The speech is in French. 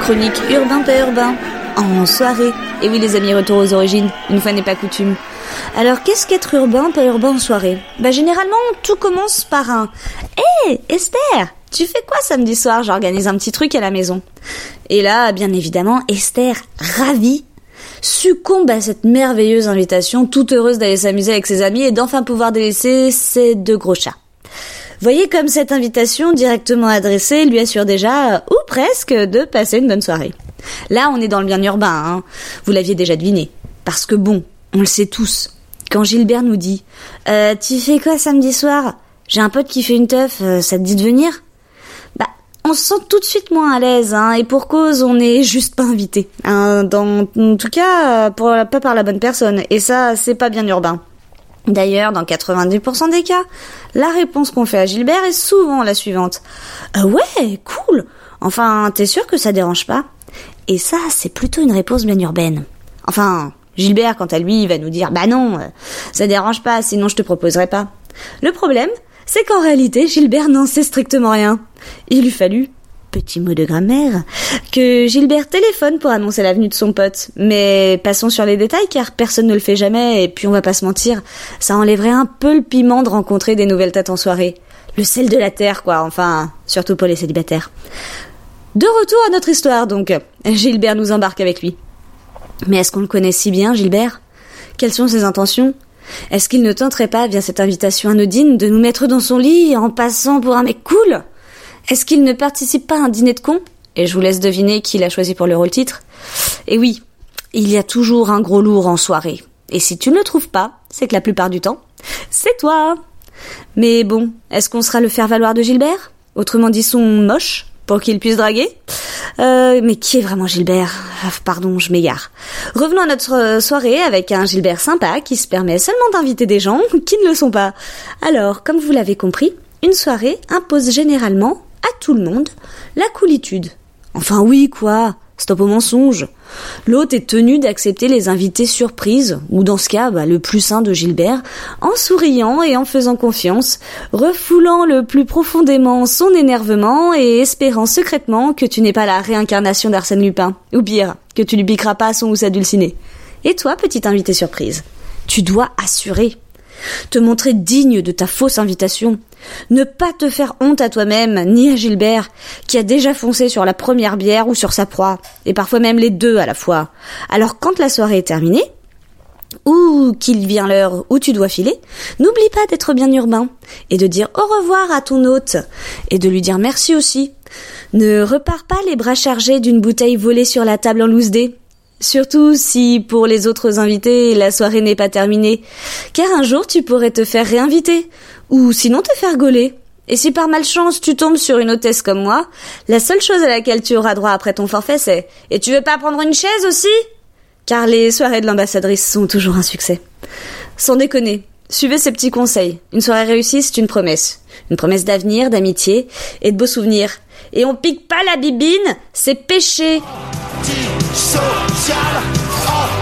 Chronique urbain pas urbain, en soirée. Et oui les amis, retour aux origines, une fois n'est pas coutume. Alors qu'est-ce qu'être urbain pas urbain en soirée Bah généralement tout commence par un Hé Esther tu fais quoi samedi soir? J'organise un petit truc à la maison. Et là, bien évidemment, Esther, ravie, succombe à cette merveilleuse invitation, toute heureuse d'aller s'amuser avec ses amis et d'enfin pouvoir délaisser ses deux gros chats. Voyez comme cette invitation directement adressée lui assure déjà, ou presque, de passer une bonne soirée. Là, on est dans le bien urbain, hein. vous l'aviez déjà deviné. Parce que bon, on le sait tous. Quand Gilbert nous dit euh, Tu fais quoi samedi soir? J'ai un pote qui fait une teuf, euh, ça te dit de venir? Bah, on se sent tout de suite moins à l'aise, hein, et pour cause, on n'est juste pas invité. Hein, dans, en tout cas, pour, pas par la bonne personne. Et ça, c'est pas bien urbain. D'ailleurs, dans 90% des cas, la réponse qu'on fait à Gilbert est souvent la suivante. Ah ouais, cool. Enfin, t'es sûr que ça dérange pas? Et ça, c'est plutôt une réponse bien urbaine. Enfin, Gilbert, quant à lui, va nous dire Bah non, euh, ça dérange pas, sinon je te proposerai pas. Le problème, c'est qu'en réalité, Gilbert n'en sait strictement rien. Il lui fallut petit mot de grammaire, que Gilbert téléphone pour annoncer la venue de son pote. Mais passons sur les détails car personne ne le fait jamais et puis on va pas se mentir, ça enlèverait un peu le piment de rencontrer des nouvelles têtes en soirée. Le sel de la terre quoi, enfin, surtout pour les célibataires. De retour à notre histoire donc, Gilbert nous embarque avec lui. Mais est-ce qu'on le connaît si bien, Gilbert? Quelles sont ses intentions? Est-ce qu'il ne tenterait pas, via cette invitation anodine, de nous mettre dans son lit en passant pour un mec cool? Est-ce qu'il ne participe pas à un dîner de cons? Et je vous laisse deviner qui l'a choisi pour le rôle titre. Et oui, il y a toujours un gros lourd en soirée. Et si tu ne le trouves pas, c'est que la plupart du temps, c'est toi. Mais bon, est-ce qu'on sera le faire-valoir de Gilbert? Autrement dit son moche? Pour qu'il puisse draguer euh, Mais qui est vraiment Gilbert? Ah, Pardon, je m'égare. Revenons à notre euh, soirée avec un Gilbert sympa qui se permet seulement d'inviter des gens qui ne le sont pas. Alors, comme vous l'avez compris, une soirée impose généralement à tout le monde la coolitude. Enfin oui, quoi. Stop au mensonge. L'hôte est tenu d'accepter les invités surprises, ou dans ce cas, bah, le plus sain de Gilbert, en souriant et en faisant confiance, refoulant le plus profondément son énervement et espérant secrètement que tu n'es pas la réincarnation d'Arsène Lupin, ou pire, que tu lui piqueras pas son ou dulciné. Et toi, petit invité surprise, tu dois assurer te montrer digne de ta fausse invitation, ne pas te faire honte à toi-même, ni à Gilbert, qui a déjà foncé sur la première bière ou sur sa proie, et parfois même les deux à la fois. Alors quand la soirée est terminée, ou qu'il vient l'heure où tu dois filer, n'oublie pas d'être bien urbain, et de dire au revoir à ton hôte, et de lui dire merci aussi. Ne repars pas les bras chargés d'une bouteille volée sur la table en loose dé. Surtout si pour les autres invités la soirée n'est pas terminée, car un jour tu pourrais te faire réinviter, ou sinon te faire gauler. Et si par malchance tu tombes sur une hôtesse comme moi, la seule chose à laquelle tu auras droit après ton forfait c'est Et tu veux pas prendre une chaise aussi? Car les soirées de l'ambassadrice sont toujours un succès. Sans déconner, suivez ces petits conseils. Une soirée réussie, c'est une promesse. Une promesse d'avenir, d'amitié et de beaux souvenirs. Et on pique pas la bibine, c'est péché. So shut up.